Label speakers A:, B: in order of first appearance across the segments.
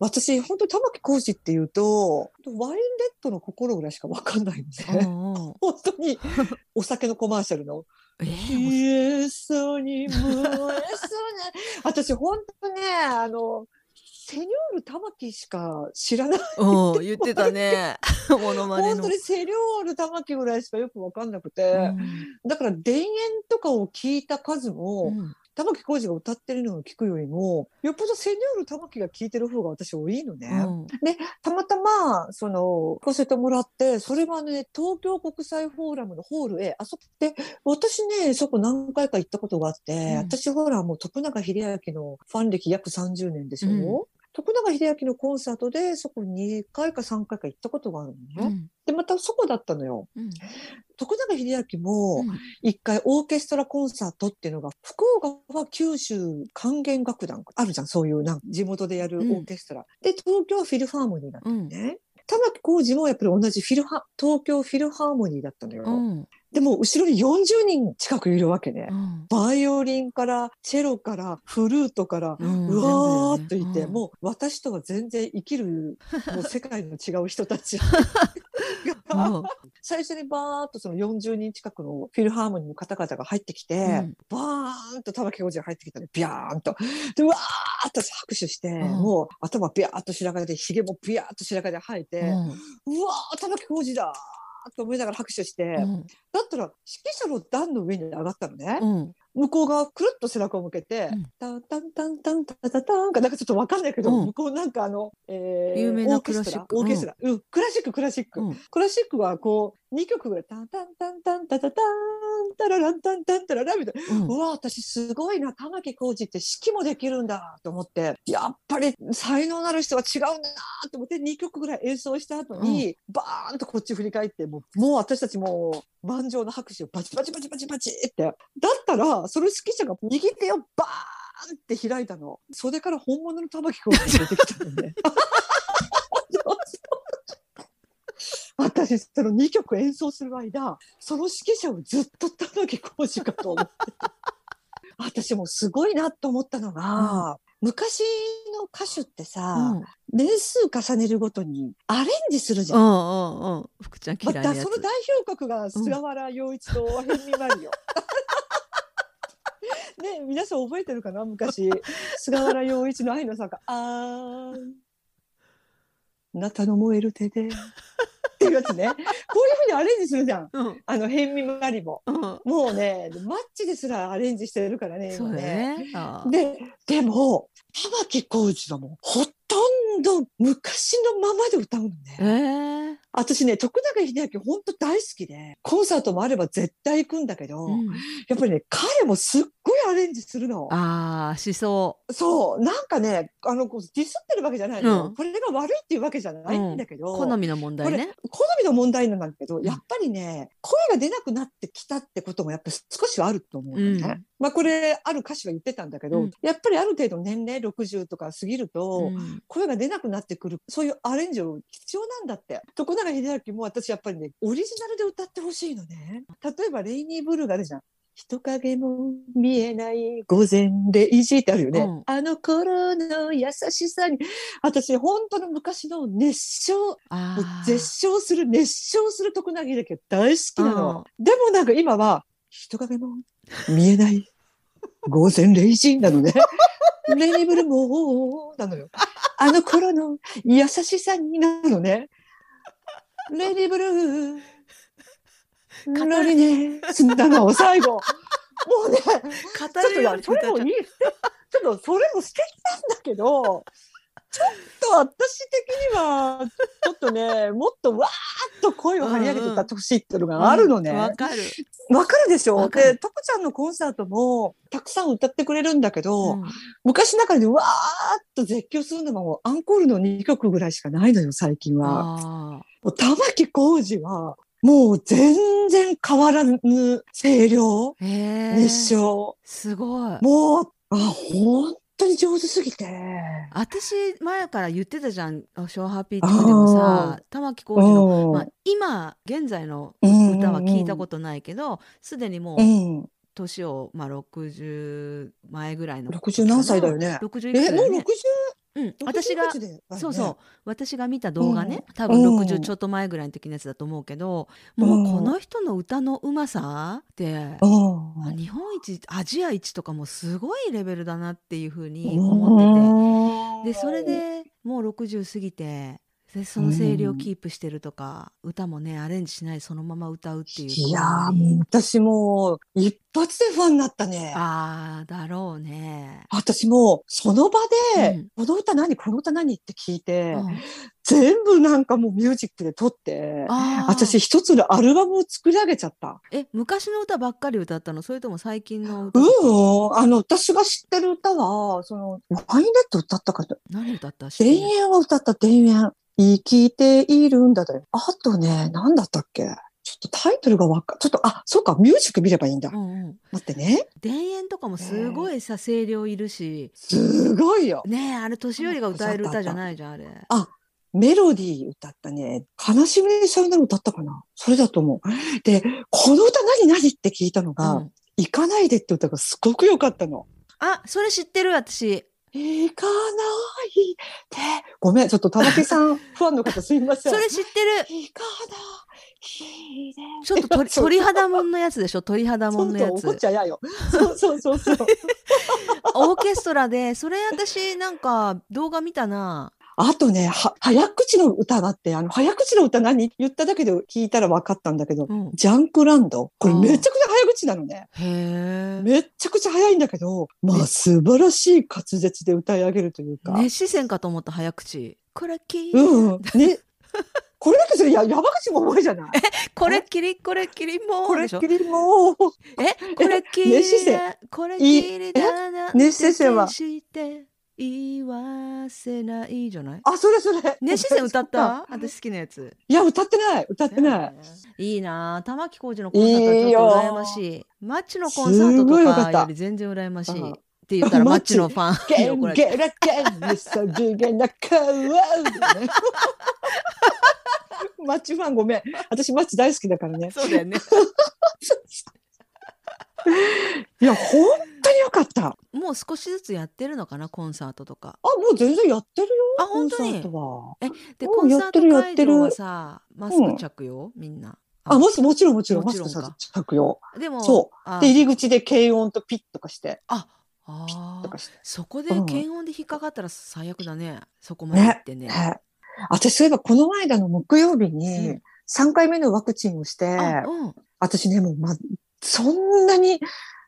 A: 私、本当玉置浩二っていうと、ワインレッドの心ぐらいしかわかんないんで、
B: うんうん。
A: 本当にお酒のコマーシャルの、
B: えー
A: イエスに燃えそうな、私、本当ね、あの、セニョール玉木しか知らない。
B: うん、言ってたね。モノマ
A: 本当。にセニョール玉木ぐらいしかよくわかんなくて、
B: うん。
A: だから田園とかを聞いた数も、
B: うん
A: 玉置浩二が歌ってるのを聞くよりも、よっぽどセニョール玉木が聞いてる方が私多いのね。
B: うん。
A: で、たまたま、その、聞かせてもらって、それはね、東京国際フォーラムのホールへ、あそこで、私ね、そこ何回か行ったことがあって、
B: うん。
A: 私ほら、もう徳永英明のファン歴約30年でしょ、
B: うん
A: 徳永英明のコンサートで、そこ2回か3回か行ったことがあるのね。
B: うん
A: で、またそこだったのよ。
B: うん
A: 徳永英明も、
B: うん
A: 一回オーケストラコンサートっていうのが、福岡は九州管弦楽団あるじゃん、そういうなんか地元でやるオーケストラ。で、東京はフィルハーモニーだった
B: うん
A: ね。玉置浩二もやっぱり同じフィルハ、東京フィルハーモニーだったのよ。
B: うん
A: でも後ろに40人近くいるわけね。
B: うん。
A: バイオリンから、チェロから、フルートから、
B: うん。
A: うわーっといて、
B: 全部だよね
A: もう私とは全然生きる、もう世界の違う人たち。最初にバーっとその40人近くのフィルハーモニーの方々が入ってきて、
B: うん。
A: バーンと玉置浩二が入ってきたの、ビャーンと。で、うわーっと拍手して、
B: ん。
A: もう頭ビャーっと白髪で、髭もビャーっと白髪で生えて、
B: うん。
A: うわー、玉置浩二だーと思いながら拍手して、
B: うん。
A: だったら指揮者の段の上に上がったのね。
B: うん。
A: 向こう側くるっと背中を向けて、
B: うん。
A: タンタンタンタンタタタタンかなんかちょっとわかんないけど、
B: うん
A: 向こうなんかあの、えー
B: 有名なクラシック
A: オーケストラ、うん、クラシッククラシック、
B: うん
A: クラシックはこう2曲ぐらいタンタンタンタンタタタンタラランタンタンタララみたいな。
B: うん。
A: うわ私すごいな玉置浩二って指揮もできるんだと思って。やっぱり才能のある人は違うんだなと思って2曲ぐらい演奏した後に、バーンとこっち振り返ってもうもう私たちもう満場の拍手をバチバチバチバチバチって。だったらその指揮者が右手をバーンって開いたの。袖から本物の玉置浩二が出てきたのね。私その2曲演奏する間その指揮者をずっと玉置浩二かと思って。私もすごいなと思ったのが、昔の歌手ってさ、
B: うん。
A: 年数重ねるごとにアレンジするじゃ。
B: うんんうんうん。福ちゃん
A: ま
B: 嫌いなやつ。
A: たその代表格が菅原洋一と辺見マリオ。ね皆さん覚えてるかな昔。菅原洋一の愛の坂あ なたの燃える手でいうやつね。こういうふうにアレンジするじゃん。
B: うん。
A: あの辺見マリも。
B: うん。
A: もうねマッチですらアレンジしてるからね今ね。ででも玉置浩二はもうほとんど昔のままで歌うのね。
B: えー
A: 私ね、徳永英明本当大好きで、コンサートもあれば絶対行くんだけど、
B: うん。
A: やっぱりね、彼もすっごいアレンジするの。
B: ああしそ
A: そう、なんかね、あの、ディスってるわけじゃないのよ、
B: うん。
A: これが悪いっていうわけじゃないんだけど、
B: う好みの問題ね。
A: 好みの問題なんだけど、
B: ん
A: やっぱりね、声が出なくなってきたってこともやっぱ少しはあると思うのね。
B: うん。
A: まあこれ、ある歌手が言ってたんだけど、
B: うん。
A: やっぱりある程度年齢60とか過ぎると、
B: うん。
A: 声が出なくなってくる、そういうアレンジを必要なんだって。徳永英明も私やっぱりね、オリジナルで歌ってほしいのね。例えば、レイニーブルーがあるじゃん。人影も見えない午前0時ってあるよね。
B: うん
A: あの頃の優しさに。私、本当の昔の熱唱、絶唱する、熱唱する徳永英明大好きなの。でもなんか今は、人影も見えない午前0時なのね。レイニーブルーもなのよ。あの頃の優しさになるのね。レイニーブルー、ロリネスなのを最後。もうね、ちょっ
B: 語
A: と
B: るように
A: やそれもいい、ちょっとそれも素敵なんだけど、ちょっと私的には、ちょっとね、もっとわーっと声を張り上げて歌ってほしいっていうのがあるのね。
B: うんわかる。
A: わかるでしょ？で、トコちゃんのコンサートもたくさん歌ってくれるんだけど、
B: うん。
A: 昔の中でわーっと絶叫するのもアンコールの2曲ぐらいしかないのよ、最近は。
B: あ
A: もう玉置浩二は、もう全然変わらぬ声量、熱唱。
B: すごい
A: もう、あ、本当に上手すぎて。
B: 私前から言ってたじゃん「ショーハッピー」とかでもさ玉置浩二の、
A: うん
B: まあ、今現在の
A: うん
B: 歌は聞いたことないけどすでにもう
A: うん。
B: 年を、まあ、60前ぐらいの
A: 60何歳だよね。
B: 60いくつ
A: え、もう
B: だよね
A: 60?
B: うん、私が
A: 60で
B: そうそう、私が見た動画ね、多分
A: うん。
B: 60ちょっと前ぐらいの時のやつだと思うけど、もうこの人の歌のうまさって、
A: うん。
B: あ日本一アジア一とかもすごいレベルだなっていうふうに思ってて、でそれでもう60過ぎてでその声量キープしてるとか、歌もねアレンジしないそのまま歌うっていう
A: いやもう私もう一発でファンになったね。
B: あーだろうね。
A: 私もうその場で、
B: うん
A: この歌何この歌何って聞いて、
B: うん
A: 全部なんかもうミュージックで撮って、私一つのアルバムを作り上げちゃった。
B: え昔の歌ばっかり歌ったの？それとも最近の歌
A: うん、あの、私が知ってる歌は、その、ワインレッド歌ったかな。
B: 何歌った？
A: 田園は歌った、田園。生きているんだだよ。あとね、何だったっけ？ちょっとタイトルがわか、ちょっと、あ、そうか、ミュージック見ればいいんだ。
B: うんうん
A: 待ってね。
B: 田園とかもすごいさ声量いるし
A: すごいよ。
B: ねえあれ年寄りが歌える歌じゃないじゃんあれ
A: メロディー歌ったね。悲しみでさよなら歌ったかな？それだと思う。で、この歌何何って聞いたのが、
B: うん
A: 行かないでって歌がすごく良かったの。
B: あそれ知ってる私
A: 行かないで。ごめん、ちょっと田中さん、ファンの方すいません。
B: それ知ってる
A: 行かないで。
B: ちょっと鳥鳥肌もんのやつでしょ？鳥肌もんのやつ
A: ちゃやよ。そうそうそうそう。
B: オーケストラでそれ私なんか動画見たな
A: あとね、は、早口の歌があって、あの、早口の歌何？言っただけで聞いたら分かったんだけど、
B: うん。
A: ジャンクランド？これめちゃくちゃ早口なのね。めっちゃくちゃ早いんだけど、まあ素晴らしい滑舌で歌い上げるというか。
B: 熱視線かと思った早口。これき
A: うんうん。ね。これだけそれや山口も重いじゃない？
B: これっきり？これっきりも？
A: これっきりも。う。
B: えこれっきり？
A: 熱視線。
B: これっきりだな。
A: 熱視線は？
B: 言わせないじゃない？
A: あ、それそれ。
B: 熱視線歌った？私好きなやつ
A: いや、歌ってない。歌ってない。
B: いいなあ玉置浩二のコンサートはちょっと羨ましいマッチのコンサートとかより全然羨ましい
A: うん
B: って言ったらマッ
A: チ
B: チのファンに
A: ゲンゲラゲン、ミジュゲナカワウ。マッチファンごめん。私マッチ大好きだからね。
B: そうだよね
A: いや、本当によかった。あ、
B: もう少しずつやってるのかなコンサートとか。
A: もう全然やってるよ。
B: あ本当に？
A: コンサートは。
B: で
A: うん
B: コンサート
A: やってるやってる。
B: 会場はさマスク着用、みんな。
A: あ、もしもちろんもちろん、マス
B: もちろんか。
A: ク着用。
B: でも
A: そ
B: あ
A: で、入り口で軽音とピッとかして、
B: ああ。そこで検温で引っかかったら最悪だね、そこまで行ってね。
A: ね。私、そういえばこの間の木曜日
B: う
A: に
B: ん。
A: 3回目のワクチンをして、
B: あうん。
A: 私ね、もう、ま、そんなに、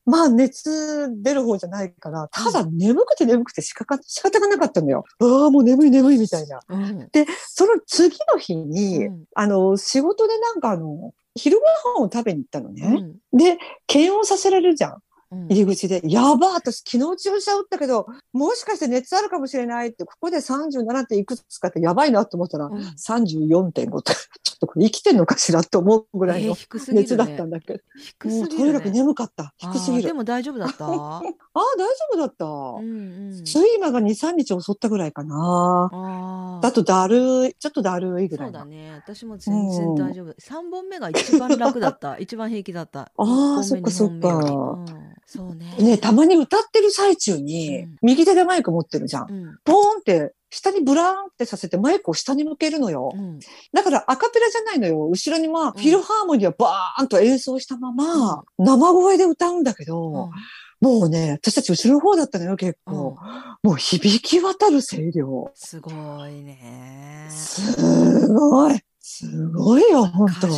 A: まあ、熱出る方じゃないから、ただ眠くて眠くて仕方仕方がなかったのよ。ああ、もう眠い眠いみたいな。
B: うん
A: で、その次の日に、
B: うん
A: あの、仕事でなんかあの、昼ご飯を食べに行ったの
B: う
A: ね。
B: ん
A: で、検温させられるじゃん。
B: うん
A: 入り口で。やばー私昨日注射打ったけど、もしかして熱あるかもしれないって、ここで37点いくつかってやばいなと思ったら、
B: うん
A: 34.5って、ちょっとこれ生きてんのかしらと思うぐらい
B: えー
A: の熱だったんだけど。
B: 低
A: もうと
B: すぎる、ね、
A: にかく眠かった。低すぎる。
B: あーでも大丈夫だった？
A: ああ、大丈夫だった。
B: うんうん
A: 睡魔が2、3日襲ったぐらいかな。
B: あー
A: だとだるい、ちょっとだるいぐらいな。
B: そうだね私も全然大丈夫、三本目が一番楽だった 一番平気だった
A: あー
B: 一本目
A: そっかそっ
B: うんそうね
A: ねたまに歌ってる最中に、
B: うん
A: 右手でマイク持ってるじゃん。
B: うん
A: ポーンって、下にブラーンってさせてマイクを下に向けるのよ。
B: うん
A: だからアカペラじゃないのよ。後ろにまあ、
B: うん
A: フィルハーモニーはバーンと演奏したまま、生声で歌うんだけど、
B: うん
A: もうね、私たち後ろの方だったのよ、結構。もう響き渡る声量。
B: すごいね
A: すごい。すごいよ、本当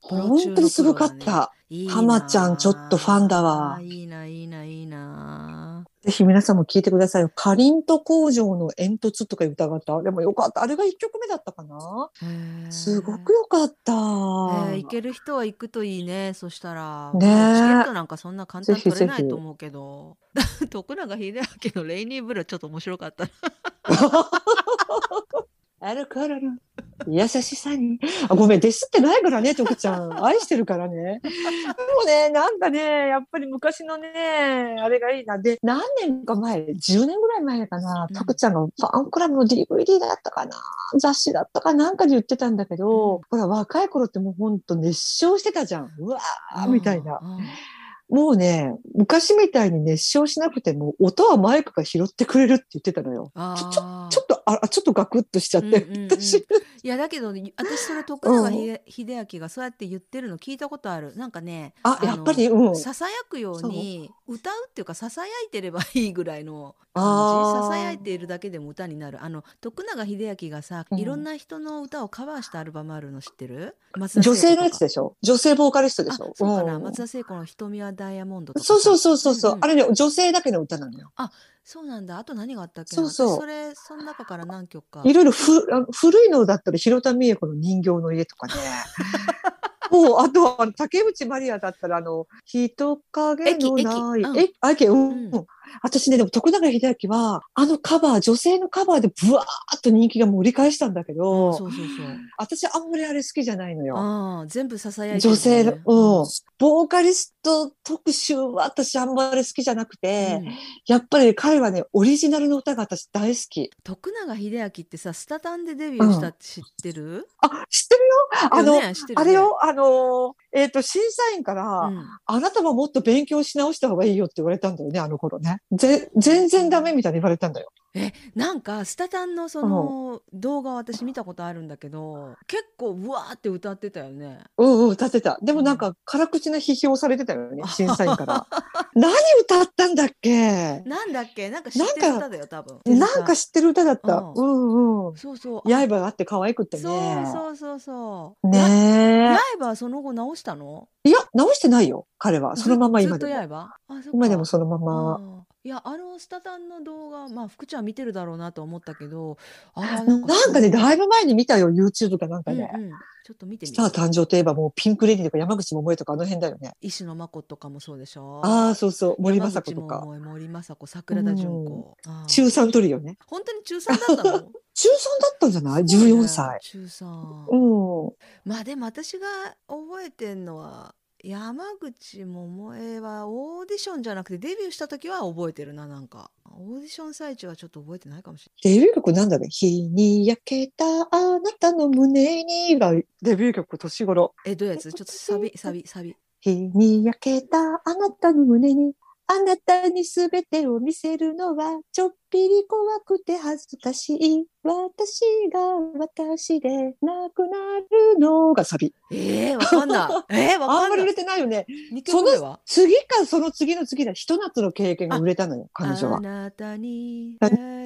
A: 本当にすごかった。
B: いいな
A: 浜ちゃんちょっとファンだわ
B: いいないいないいな
A: ぜひ皆さんも聞いてくださいよ。かりんと工場の煙突とかいう歌があった。でもよかった。あれが1曲目だったかなすごくよかった。
B: えー行ける人は行くといいねそしたら、
A: ねえ
B: チケットなんかそんな簡単に取れないと思うけど徳永英明の「レイニーブルー」ちょっと面白かった
A: アルコールの優しさに。あごめん、ディスってないからね、徳ちゃん。愛してるからね。でもね、なんかね、やっぱり昔のね、あれがいいな。で、何年か前、10年ぐらい前かな
B: う、ん
A: 徳ちゃんがファンクラブの DVD だったかな、雑誌だったかなんかで言ってたんだけど、
B: うん
A: ほら、若い頃ってもうほんと熱唱してたじゃん。うわー、みたいな。
B: うん
A: もうね、昔みたいに熱唱しなくても、音はマイクが拾ってくれるって言ってたのよ。ちょちょちょっと、あ、ちょっとガクッとしちゃって、
B: うんうんうん、私。いや、だけど、ね、私それ徳永秀明がそうやって言ってるの聞いたことある。なんかね、
A: あ、やっぱり、う
B: ん。ささやくように、歌うっていうか、ささやいてればいいぐらいの感じ。ささやいているだけでも歌になる。あの、徳永秀明がさ、いろんな人の歌をカバーしたアルバムあるの知ってる、
A: 女性のやつでしょ女性ボーカリストでしょ
B: そうかな、松田聖子の瞳はダイヤモンドとか。
A: そうそうそうそうそう、うんうん、あれね、女性だけの歌なのよ。
B: あ、そうなんだ。あと何があったっけそうそう。それ、その中から何曲か。
A: いろいろふ古いのだったら、広田美恵子の人形の家とかね。もう、あとは、竹内まりやだったら、あの、人影のない、え、あ、駅、うん。うん私ね、でも徳永英明は、あのカバー、女性のカバーでブワーっと人気が盛り返したんだけど、そうそうそう。私あんまりあれ好きじゃないのよ。
B: 全部支え、ね、
A: 女性の、うん。ボーカリスト特集は私あんまり好きじゃなくて、うん、やっぱり彼はね、オリジナルの歌が私大好き。
B: 徳永英明ってさ、スタタンでデビューしたって知ってる、うん、
A: あ、知ってるよ。あの、ねね、あれよ、あの、えっ、ー、と、審査員から、うん、あなたももっと勉強し直した方がいいよって言われたんだよね、あの頃ね。ぜ全然ダメみたいに言われたんだよ。
B: えなんかスタタンのその動画私見たことあるんだけど結構うわーって歌ってたよね。
A: うんうん歌ってた。でもなんか辛口な批評されてたよね審査員から。何歌ったんだっけ？
B: なんだっけ？なんか知ってる歌だよ多分。
A: なんか知ってる歌だった。うん、うんうん
B: そうそう。
A: 刃があって可愛くってね。
B: そうそうそうそう。
A: ね
B: え。刃はその後直したの？
A: いや直してないよ彼はそのまま今
B: でも。ずっと刃？
A: 今でもそのまま。
B: いや、あのスタタンの動画、まあ、福ちゃん見てるだろうなと思ったけど、
A: ああ、なんかなんかね、だいぶ前に見たよ、YouTube かなんかね。うんうん、
B: ちょっと見て
A: みスター誕生といえばもうピンクレディとか山口百恵とかあの辺だよね。
B: 石野真子とかもそうでしょ？
A: ああ、そうそう、森昌子とか。
B: 森昌子、桜田淳子。
A: 中3トリオね。
B: 本当に中3だったの？中3だ
A: ったんじゃない ?14 歳。
B: 中3。
A: うん。
B: まあでも私が覚えてんのは、山口百恵はオーディションじゃなくてデビューした時は覚えてるななんか。オーディション最中はちょっと覚えてないかもし
A: れない。デビュー曲なんだろう日に焼けたあなたの胸にがデビュー曲年頃。
B: えどういうやつ？ちょっとサビサビサビ。
A: 日に焼けたあなたの胸にあなたにすべてを見せるのはちょっぴり怖くて恥ずかしい。私が私でなくなるのがサビ。
B: ええー、わかんない。えー、わかんない。
A: あんまり売れてないよね。
B: そ
A: の次かその次の次だ。ひと夏の経験が売れたのよ、彼女は。
B: あなたに。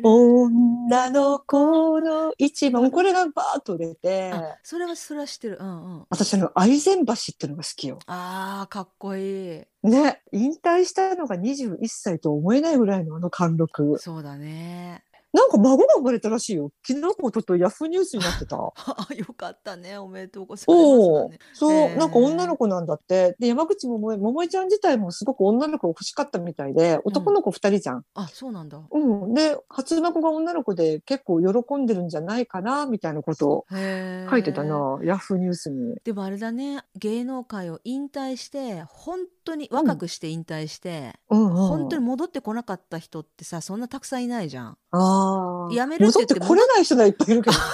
A: 女の子の一番。これがバーッと売れて。
B: それはそれは知ってる。うんうん。
A: 私あの、愛禅橋っていうのが好きよ。
B: ああ、かっこいい。
A: ね、引退したのが21歳と思えないぐらいのあの貫禄。
B: そうだね。
A: なんか孫が生まれたらしいよ。昨日もちょっとヤフーニュースになってた。よ
B: かったね。おめでとうございます、
A: ね、そう、なんか女の子なんだって。で、山口百恵、百恵ちゃん自体もすごく女の子欲しかったみたいで、男の子二人じゃん。うん、
B: あ、そうなんだ。
A: うん。で、初孫が女の子で結構喜んでるんじゃないかな、みたいなことを書いてたな、ヤフーニュースに。
B: でもあれだね、芸能界を引退して、本当に若くして引退して、うんうんうん、本当に戻ってこなかった人ってさ、そんなたくさんいないじゃん。
A: あ
B: あ。やめるって言って
A: 来れない人がいっぱいいるけど。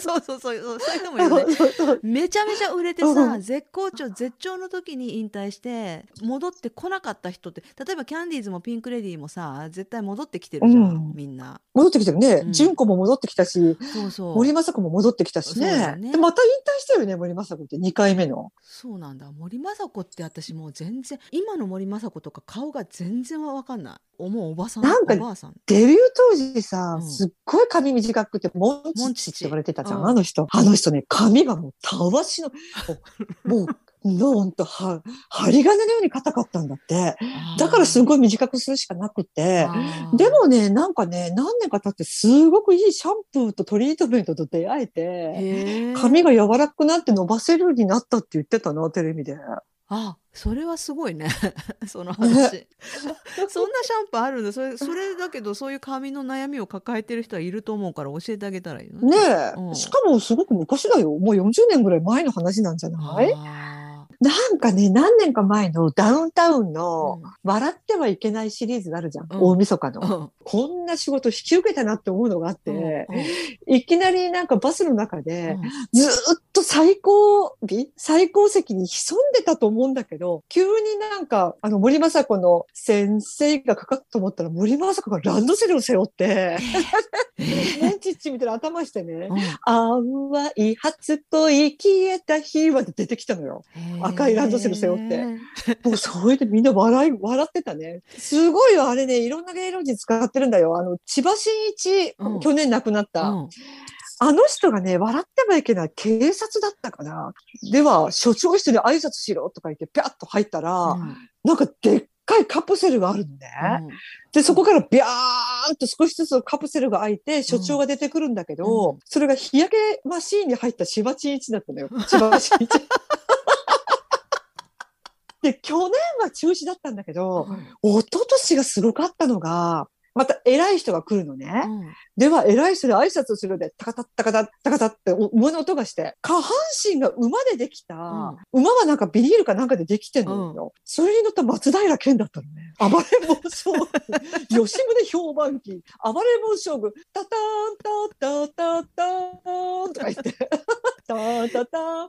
B: そうそうそうそうそういう人もいるね めちゃめちゃ売れてさ、絶好調絶頂の時に引退して戻ってこなかった人って例えばキャンディーズもピンク・レディーもさ絶対戻ってきてるじゃん、うん、みんな。
A: 戻ってきてるね。純子、も戻ってきたしそうそう。森昌子も戻ってきたしね。ね。でまた引退したよね森昌子って2回目の。
B: そうなんだ。森昌子って私もう全然今の森昌子とか顔が全然わかんない。思うおばさん
A: なんか
B: おばあさん。
A: デビュー当時さ、うん、すっごい髪短くてモンチって言われてたじゃん、あの人。あの人ね髪がもうたわしのもうのんとは針金のように硬かったんだって。だからすごい短くするしかなくて。でもねなんかね何年か経ってすごくいいシャンプーとトリートメントと出会えて髪が柔らかくなって伸ばせるようになったって言ってたなテレビで。
B: あ、それはすごいね。その話。そんなシャンプーあるんだ。それ、それだけど、そういう髪の悩みを抱えてる人はいると思うから教えてあげたらいいの
A: ね。ねえ、うん、しかもすごく昔だよ。もう40年ぐらい前の話なんじゃない？なんかね、何年か前のダウンタウン
B: う
A: の
B: ん。
A: 笑ってはいけないシリーズがあるじゃん。
B: うん。
A: 大晦日の。
B: うん。
A: こんな仕事引き受けたなって思うのがあって、
B: うん
A: いきなりなんかバスの中で、
B: うん。
A: ずーっと最高尾最高席に潜んでたと思うんだけど、急になんか、あの森昌子の先生がかかったと思ったら、森昌子がランドセルを背負って、モンチッチみたいな頭してね、淡い初恋消えた日まで出てきたのよ。
B: うん
A: 赤いランドセル背負ってもうそれでみんな笑い、笑ってたね。すごいよ、あれね、いろんな芸能人使ってるんだよ。あの、千葉真一、
B: うん
A: 去年亡くなった。
B: うん
A: あの人がね、笑ってはいけない警察だったかな。では、所長室に挨拶しろとか言って、ぴゃっと入ったら、
B: うん
A: なんかでっかいカプセルがあるのね。で、そこからビャーンと少しずつカプセルが開いて、所長が出てくるんだけど、
B: うん
A: それが日焼けマシーンに入った千葉真一だったのよ。千葉真一。で、去年は中止だったんだけど、一昨年がすごかったのが、また偉い人が来るのね。
B: うん
A: では、偉い人で挨拶するで、タカタッタカタッタカタってお馬の音がして、下半身が馬でできた、馬はなんかビニールかなんかでできてんのよ。それに乗った松平健だったのね。暴れん坊将軍、吉宗評判記、暴れん坊将軍、タタンタタタターンとか言って、タタタタ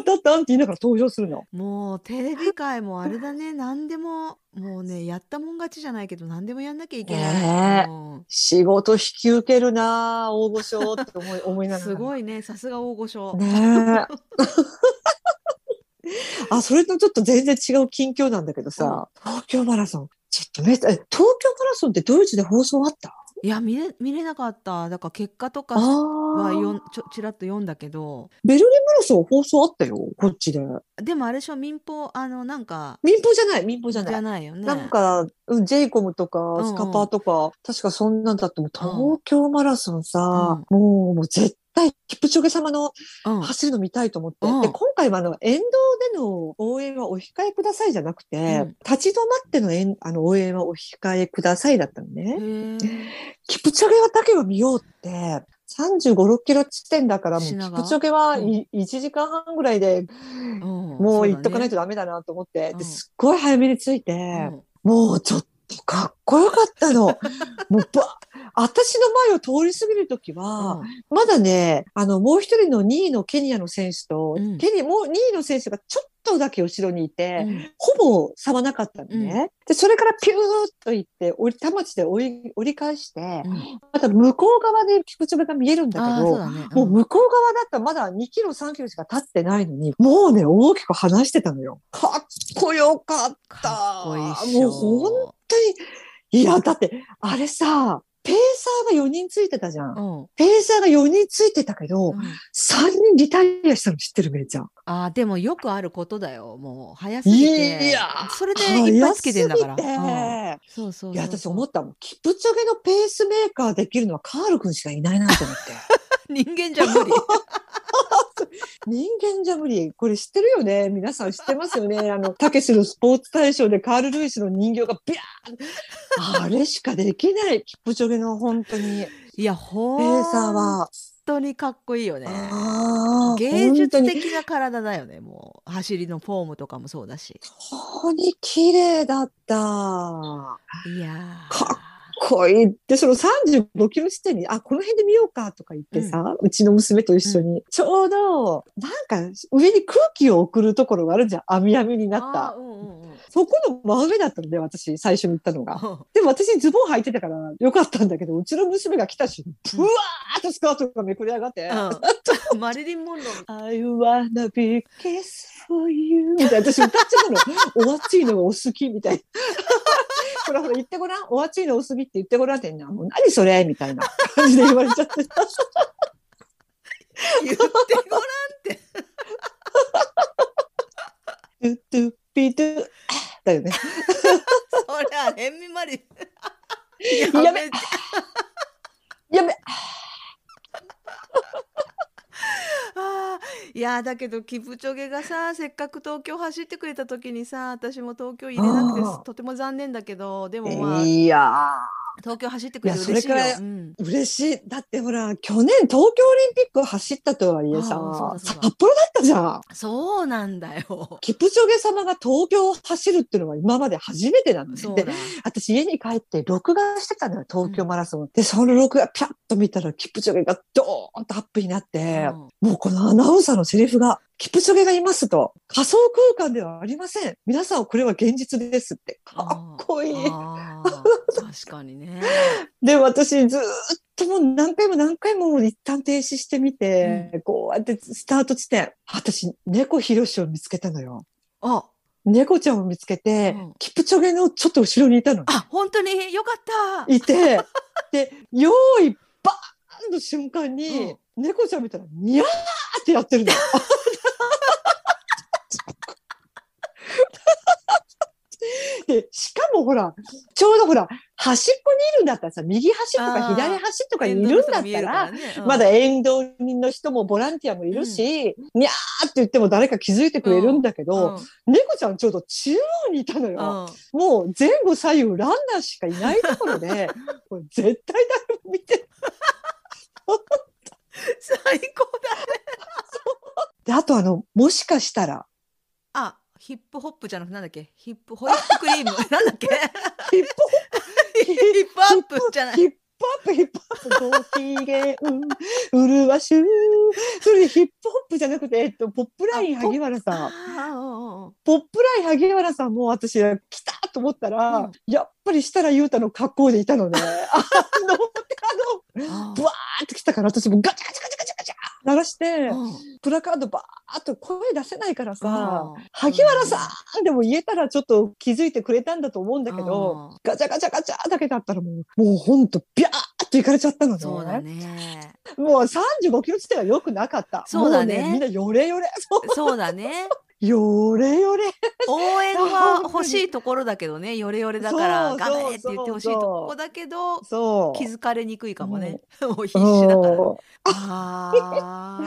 A: タタタンって言いながら登場するの。
B: もうテレビ界もあれだね何でももうねやったもん勝ちじゃないけど何でもやんなきゃいけない、
A: ねえ。
B: うん。
A: 仕事引き受けるなあ大御所。って思い 思いながら。
B: すごいねさすが大御所、
A: ねえ。あ、それとちょっと全然違う近況なんだけどさ、東京マラソン。ちょっとめ、え東京マラソンってドイツで放送あった？
B: いや見れ見れなかった。だから結果とか
A: あ
B: はよ。ちょちらっと読んだけど。
A: ベルリンマラソン放送あったよ、こっちで。
B: でもあれでしょ民放あのなんか
A: 民放じゃない、民放じゃ
B: じ
A: ない。
B: ゃないよね。
A: なんか、うん、ジェイコムとか、
B: んうん。
A: スカパーとか、確かそんなんだって、もう東京マラソンさ、もう、もう絶対、キプチョゲ様の
B: うん。
A: 走るの見たいと思って。
B: うん。
A: で、今回はあの、沿道での応援はお控えくださいじゃなくて、
B: うん。
A: 立ち止まってのえんあの応援はお控えくださいだったのね。キプチョゲはだけは見ようって、35、6キロ地点だから、もうキプチョゲはい1時間半ぐらいで
B: うん。
A: もう行っとかない
B: と、
A: とダメだなと思って、
B: うん。
A: ですっごい早めに着いて、
B: うん。
A: もうちょっとかっこよかったの。もうば、私の前を通り過ぎるときは、まだね、あの、もう一人の2位のケニアの選手と、
B: うん
A: ケニア、もう2位の選手がちょっとだけ後ろにいて、
B: うん
A: ほぼ差はなかったのね。で、それからピューッと行って、折り、田町で折り、折り返して、
B: うん
A: また向こう側で菊池が見えるんだけど、
B: ね、
A: もう向こう側だったらまだ2キロ、3キロしか経ってないのに、もうね、大きく離してたのよ。かっこよかった。
B: かっこいい
A: もう本当に、いや、だって、あれさ、ペーサーが4人ついてたじゃん。
B: うん。
A: ペーサーが4人ついてたけど、
B: うん。
A: 3人リタイアしたの知ってる、めいちゃん。
B: あーでもよくあることだよ。もう早すぎて。
A: いや
B: それでいっぱいつけてんだから、うん。そうそうそうそう。
A: いや、私思ったもん。キプチョゲのペースメーカーできるのはカール君しかいないなと思って。
B: 人間じゃ無理
A: 人間じゃ無理。これ知ってるよね？皆さん知ってますよね？あの、たけしのスポーツ大賞でカール・ルイスの人形がビャーンあれしかできない。キプチョゲの本当に。
B: いや
A: ペ
B: 本
A: ーサーは。
B: 当にかっこいいよね芸術的な体だよねもう走りのフォームとかもそうだし
A: 本当に綺麗だった。
B: いやー
A: かこいい。で、その35キロ地点に、あ、この辺で見ようかとか言ってさ、うちの娘と一緒に、ちょうど、なんか上に空気を送るところがあるじゃん。網網になった。
B: うんうんうん
A: そこの真上だったので、私、最初に行ったのが。でも私ズボン履いてたからよかったんだけど、うちの娘が来たし、ブワーッとスカートがめくり上がって、
B: うん マリリン・モンロー
A: I wanna be kiss for you みたいな、私歌っちゃうの。お熱いのがお好きみたいな。ほらほら言ってごらん。お熱いのお好きって言ってごらんってんな。もう何それみたいな感じで言われちゃって。
B: 言ってごらんって
A: トゥトゥピトゥ、だよね。
B: それはヘンミマリ
A: やめやめ
B: あーいやだけどキプチョゲがさせっかく東京走ってくれた時にさ私も東京入れなくてとても残念だけどでもまあ
A: いや
B: 東京走ってくれて嬉しいよ
A: い
B: うん
A: 嬉しい。だってほら、去年東京オリンピック走ったとはいえさ札幌だったじゃん。
B: そうなんだよ
A: キプチョゲ様が東京を走るっていうのは今まで初めてなんだよ。で私家に帰って録画してたのよ、東京マラソン。で、その録画ピャッと見たら、キプチョゲがドーンとアップになって、
B: うん
A: もうこのアナウンサーのセリフが、キプチョゲがいますと、仮想空間ではありません。皆さんこれは現実ですって。かっこいい。
B: 確かにね
A: で、私ずーっともう何回も何回も一旦停止してみて、こうやってスタート地点。私、猫ひろしを見つけたのよ。
B: あ
A: 猫ちゃんを見つけて、
B: うん
A: キプチョゲのちょっと後ろにいたの。
B: あ本当に？よかった
A: いて、で、用意バーンの瞬間に、
B: うん
A: 猫ちゃん見たら、にゃーってやってるの。で、しかもほら、ちょうどほら、端っこにいるんだったらさ、右端とか左端とかにいるんだったら、ま
B: ま
A: だ沿道の人もボランティアもいるし、にゃーって言っても誰か気づいてくれるんだけど、猫ちゃんちょうど中央にいたのよ。もう前後左右ランナーしかいないところで、これ絶対誰も見て
B: 最高だ
A: で、あとあの、もしかしたら、
B: あヒップホップじゃなくてなんだっけ？ヒップホイップクリーム？なんだっけ？
A: ヒップ
B: ヒップアップじゃない。
A: ヒップアップ、ヒップアップ、ご機嫌、うるわしゅう。それヒップホップじゃなくて、えっと、ポップライン萩原さん。ポップライン萩原さんも私、来たと思ったら、
B: うん。
A: やっぱり設楽悠太の格好でいたのね。あの、あの、
B: あ
A: ブワーって来たから、私もガチャガチャガチャガチャガチャ鳴らして、
B: うん
A: プラカードバーっと声出せないからさ、
B: うん
A: 萩原さんでも言えたらちょっと気づいてくれたんだと思うんだけど、
B: うん
A: ガチャガチャガチャだけだったらもう、もうほんとビャーっと行かれちゃったのね。
B: そうだね
A: もう35キロ地点は良くなかった。
B: そうだね
A: もみんなヨレヨレ。そう
B: そうだね
A: ヨレヨレ。
B: 応援は欲しいところだけどねヨレヨレだから頑張れって言ってほしいとこだけど
A: そう。
B: 気づかれにくいかもね。もう必死だから。
A: そ
B: あ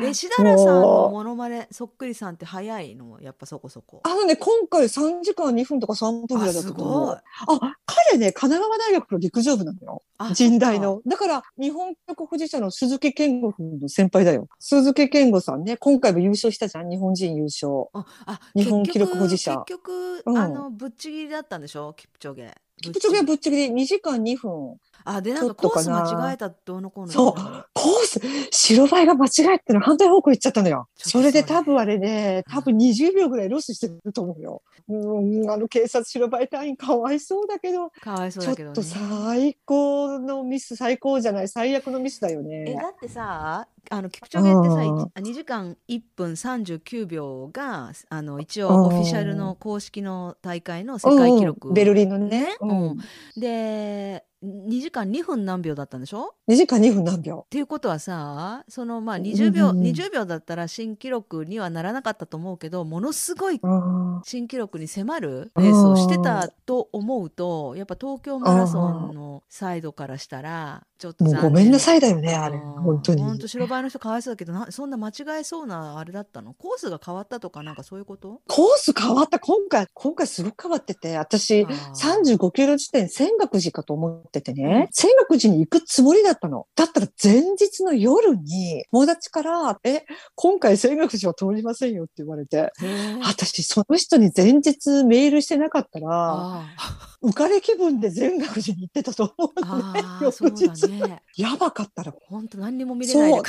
B: ー。え しだらさんのモノマネそっくりさんって早いの？やっぱそこそこ。
A: うあのね、今回3時間2分とか3分ぐらいだったと思う。
B: あ
A: あ、彼ね、神奈川大学の陸上部なのよ。
B: あ
A: 神大の。だから、日本記録保持者の鈴木健吾君の先輩だよ。鈴木健吾さんね、今回も優勝したじゃん。日本人優勝。
B: ああ
A: 日本記録保持者。
B: 結局、
A: うん
B: あのぶっちぎりだったんでしょ？キプチョゲ。
A: キプチョゲはぶっちぎり。2時間2分。
B: あでなんか
A: ちょっと
B: コース間違えたどうのこうの。
A: そう。コース、白バイが間違えてる反対方向行っちゃったのよ。
B: ちょっと
A: それで多分あれね、多分20秒ぐらいロスしてると思うよ。うん、あの警察白バイ隊員かわいそうだけど、
B: かわいそう
A: ちょっと
B: だけどね
A: 最高のミス、最高じゃない、最悪のミスだよね。
B: えだってさあのキプチョゲってさ
A: うん。
B: い2時間1分39秒があの一応オフィシャルの公式の大会の世界記録、
A: うん。ベルリンのね。
B: ね。
A: う
B: うん
A: ん。
B: で2時間2分何秒だったんでしょ
A: ？2時間2分何秒。
B: っていうことはさそのまあ20秒、
A: うんうんうん
B: 20秒だったら新記録にはならなかったと思うけどものすごい
A: うん
B: 新記録に迫るレースをしてたと思うとやっぱ東京マラソンのサイドからしたらちょっと
A: ごめんなさいだよね、あれ。
B: うん
A: 本当に。
B: 本当白バイの人かわいそうだけどなそんな間違えそうなあれだったの？コースが変わったとかなんかそういうこと？
A: コース変わった。今回、今回すごく変わってて、私、
B: あー
A: 35キロ地点、仙岳寺かと思っててね、仙岳寺に行くつもりだったの。だったら前日の夜に、友達から、え、今回仙岳寺は通りませんよって言われて、私、その人に前日メールしてなかったら、
B: あ
A: 浮かれ気分で仙岳寺に行ってたと思うね。翌日
B: だね
A: やばかったら。
B: 本当何にも見れないで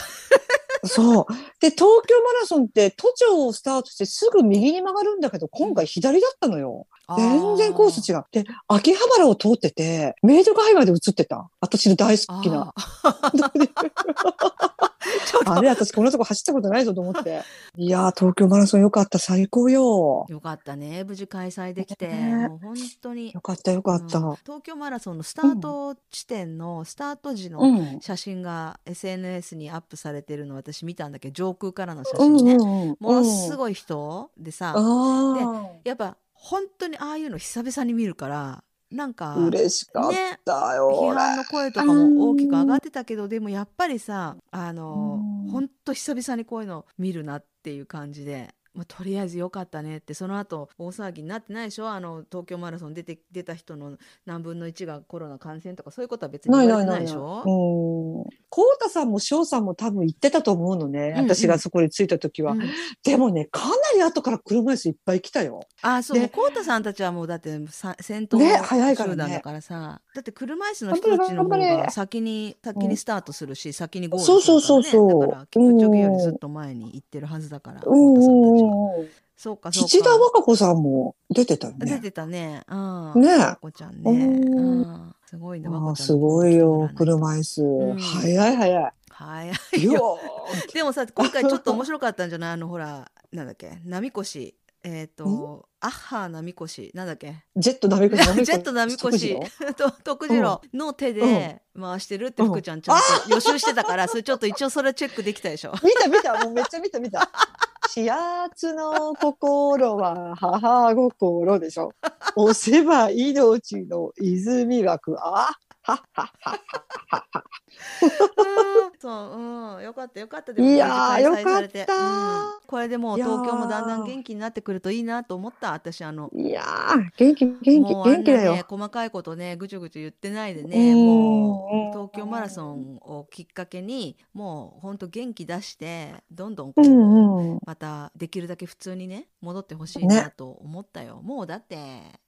A: そう。で、東京マラソンって都庁をスタートしてすぐ右に曲がるんだけど、今回左だったのよ。全然コース違う。で、秋葉原を通ってて、メイド海岸で映ってた。私の大好きな。
B: あ
A: れ、私このとこ走ったことないぞと思って。いやー、東京マラソンよかった。最高よ。
B: よかったね無事開催できて、
A: ね
B: もう本当に
A: よかった、よかった。
B: うん東京マラソンのスタート地点のスタート時
A: う
B: の
A: ん。
B: 写真が SNS にアップされてるの私見たんだけど上空からの写
A: うん
B: 真ね。ものす
A: い。
B: ごい人でさ、
A: ああ。
B: やっぱ本当にああいうの久々に見るからなんか
A: 嬉しかっ
B: ね
A: たよ。
B: 批
A: 俺
B: 判の声とかも大きく上がってたけどでもやっぱりさあの
A: うん
B: 本当久々にこういうの見るなっていう感じでまあ、とりあえずよかったねってその後大騒ぎになってないでしょ？あの東京マラソン出て出た人の何分の1がコロナ感染とかそういうことは別に
A: ない
B: 言わ。れてないでしょ？
A: うん。こうたさんも翔さんも多分行ってたと思うのね。
B: うんうん
A: 私がそこに着いた時は。
B: うん
A: でもね、かなり後から車椅子いっぱい来たよ。
B: あそう
A: で
B: もうコウタさんたちはもうだってさ先頭
A: ね早いからね
B: 集団だからさ、だって車椅子の人たちの方が先に先にスタートするし、先にゴール
A: そうそうそう
B: するからね、
A: そう
B: だからキプチョゲよりずっと前に行ってるはずだから、コ
A: うん
B: ウタさんたちは
A: うんうん。
B: そうかそうか
A: 吉田和歌子さんも出てたよね。
B: 出てたね。うん。
A: ね
B: 和子ちゃんね。
A: うん
B: うん。すごいね。和
A: ああ、すごいよ、
B: 車。
A: 車椅子。
B: うん
A: 早い早い。
B: はい。
A: よー
B: でもさ、今回ちょっと面白かったんじゃない？あの、ほら、なんだっけ、波越。えっ、と、アッハー波越。なんだっけ？
A: ジェット波越し。
B: ジェット波越 と徳次郎の手で回してるって
A: うん
B: 福ちゃんちゃんと予習してたから、それちょっと一応それチェックできたでしょ。
A: 見た見た、もうめっちゃ見た見た。始圧の心は母心でしょ。押せば命の泉枠。あはっはっは。
B: うんそう、うん、よかったよかった。でも
A: いやよかった
B: うん。これでもう東京もだんだん元気になってくるといいなと思った私あの。
A: いやー、元気、元気、元気だよ。
B: ね。細かいことねぐちょぐちょ言ってないでね
A: うん
B: もう東京マラソンをきっかけにもうほんと元気出してどんどんこう、
A: うんうん。
B: またできるだけ普通にね戻ってほしい
A: ね。
B: なと思ったよ、もうだって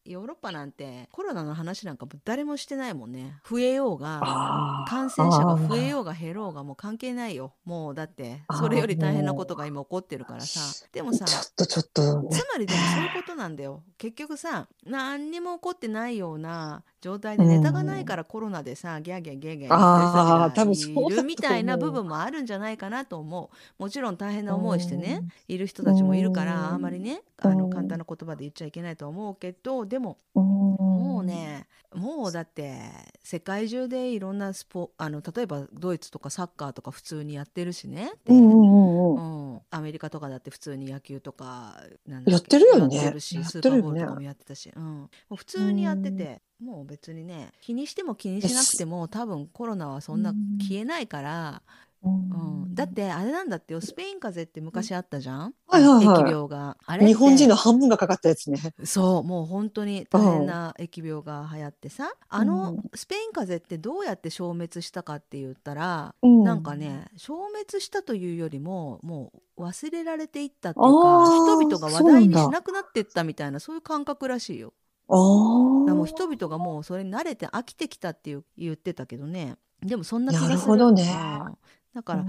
B: ヨーロッパなんてコロナの話なんか誰もしてないもんね。増えようが感染者が増えようが減ろうがもう関係ないよ。もうだってそれより大変なことが今起こってるからさ。でもさ
A: ちょっとちょっと。ね
B: つ。まりでもそういうことなんだよ。結局さ何にも起こってないような状態でネタがないからコロナでさギャーギャーギャーギャー言っているみたいな部分もあるんじゃないかなと思う。もちろん大変な思いしてねいる人たちもいるから
A: うん。
B: あんまりねあ
A: うん。
B: の簡単な言葉で言っちゃいけないと思うけどでも
A: うん。
B: もうねもうだって世界中でいろんなスポあの例えばドイツとかサッカーとか普通にやってるしね。
A: うん
B: アメリカとかだって普通に野球とか
A: やってるよね。
B: やってるしスーパーボールとかもやってたし、うん、もう普通にやっててもう別にね気にしても気にしなくても多分コロナはそんな消えないから、うん、だってあれなんだってよ。スペイン風邪って昔あったじゃん、
A: はいはいはい。
B: 疫病が。あれ
A: 日本人の半分がかかったやつね。
B: そうもう本当に大変な疫病が流行ってさ。あの
A: うん。
B: スペイン風邪ってどうやって消滅したかって言ったら、
A: うん。
B: なんかね消滅したというよりももう忘れられていったっていう
A: あ
B: か
A: ー
B: 人々が話題に
A: そうなんだ。
B: しなくなってったみたいなそういう感覚らしいよ。
A: ああ。
B: だからもう人々がもうそれに慣れて飽きてきたっていう言ってたけどね。でもそんな気がする。
A: なるほどね。
B: うんだから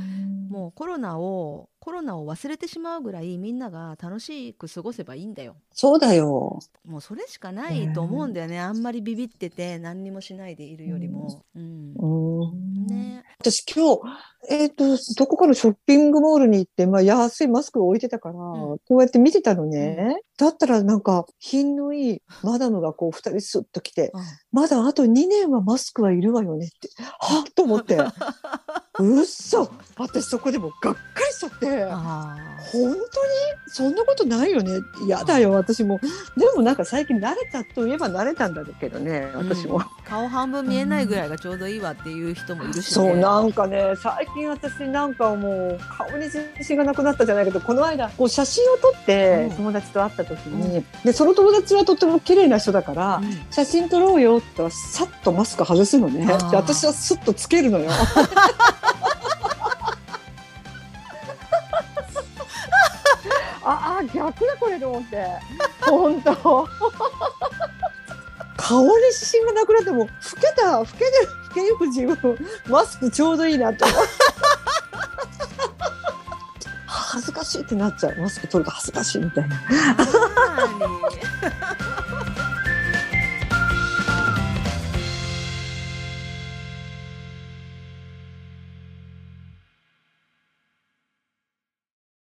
B: もうコロナをコロナを忘れてしまうぐらいみんなが楽しく過ごせばいいんだよ。
A: そうだよ。
B: もうそれしかないと思うんだよね、あんまりビビってて何にもしないでいるよりも。うん。
A: うん。
B: ね、
A: 私今日、えっ、と、どこかのショッピングモールに行って、まあ安いマスクを置いてたから、こうやって見てたのね。だったらなんか、品のいいマダムがこう二人スッと来て、まだあと2年はマスクはいるわよねって、はっと思って、うっそ私そこでもがっかりしちゃって、
B: あ
A: 本当に？そんなことないよね。嫌だよ私も。でもなんか最近慣れたといえば慣れたんだけどね私も、
B: ー顔半分見えないぐらいがちょうどいいわっていう人もいるし、ね、
A: そうなんかね最近私なんかもう顔に自信がなくなったじゃないけどこの間こう写真を撮って
B: うん。
A: 友達と会った時に、でその友達はとても綺麗な人だから、
B: うん。
A: 写真撮ろうよってさっとマスク外すのね。私はスッとつけるのよ。ああ逆だこれと思って。本当。顔に自信がなくなっても老けた老けてる老けゆく自分マスクちょうどいいなと。恥ずかしいってなっちゃう。マスク取ると恥ずかしいみたいな。
B: 何